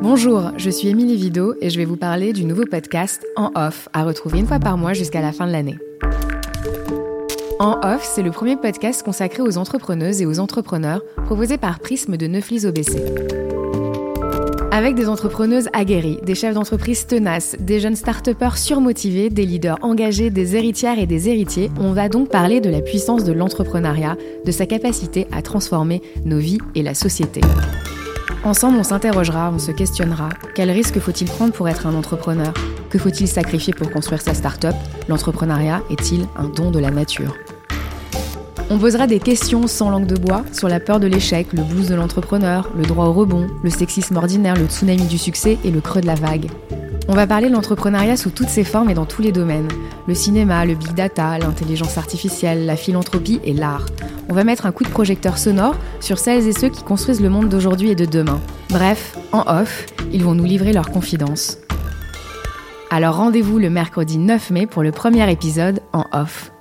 Bonjour, je suis Émilie Vido et je vais vous parler du nouveau podcast En Off, à retrouver une fois par mois jusqu'à la fin de l'année. En Off, c'est le premier podcast consacré aux entrepreneuses et aux entrepreneurs proposé par Prisme de Neuflis OBC. Avec des entrepreneuses aguerries, des chefs d'entreprise tenaces, des jeunes start surmotivés, des leaders engagés, des héritières et des héritiers, on va donc parler de la puissance de l'entrepreneuriat, de sa capacité à transformer nos vies et la société. Ensemble, on s'interrogera, on se questionnera. Quel risque faut-il prendre pour être un entrepreneur? Que faut-il sacrifier pour construire sa start-up? L'entrepreneuriat est-il un don de la nature? On posera des questions sans langue de bois sur la peur de l'échec, le blues de l'entrepreneur, le droit au rebond, le sexisme ordinaire, le tsunami du succès et le creux de la vague. On va parler de l'entrepreneuriat sous toutes ses formes et dans tous les domaines. Le cinéma, le big data, l'intelligence artificielle, la philanthropie et l'art. On va mettre un coup de projecteur sonore sur celles et ceux qui construisent le monde d'aujourd'hui et de demain. Bref, en off, ils vont nous livrer leurs confidences. Alors rendez-vous le mercredi 9 mai pour le premier épisode en off.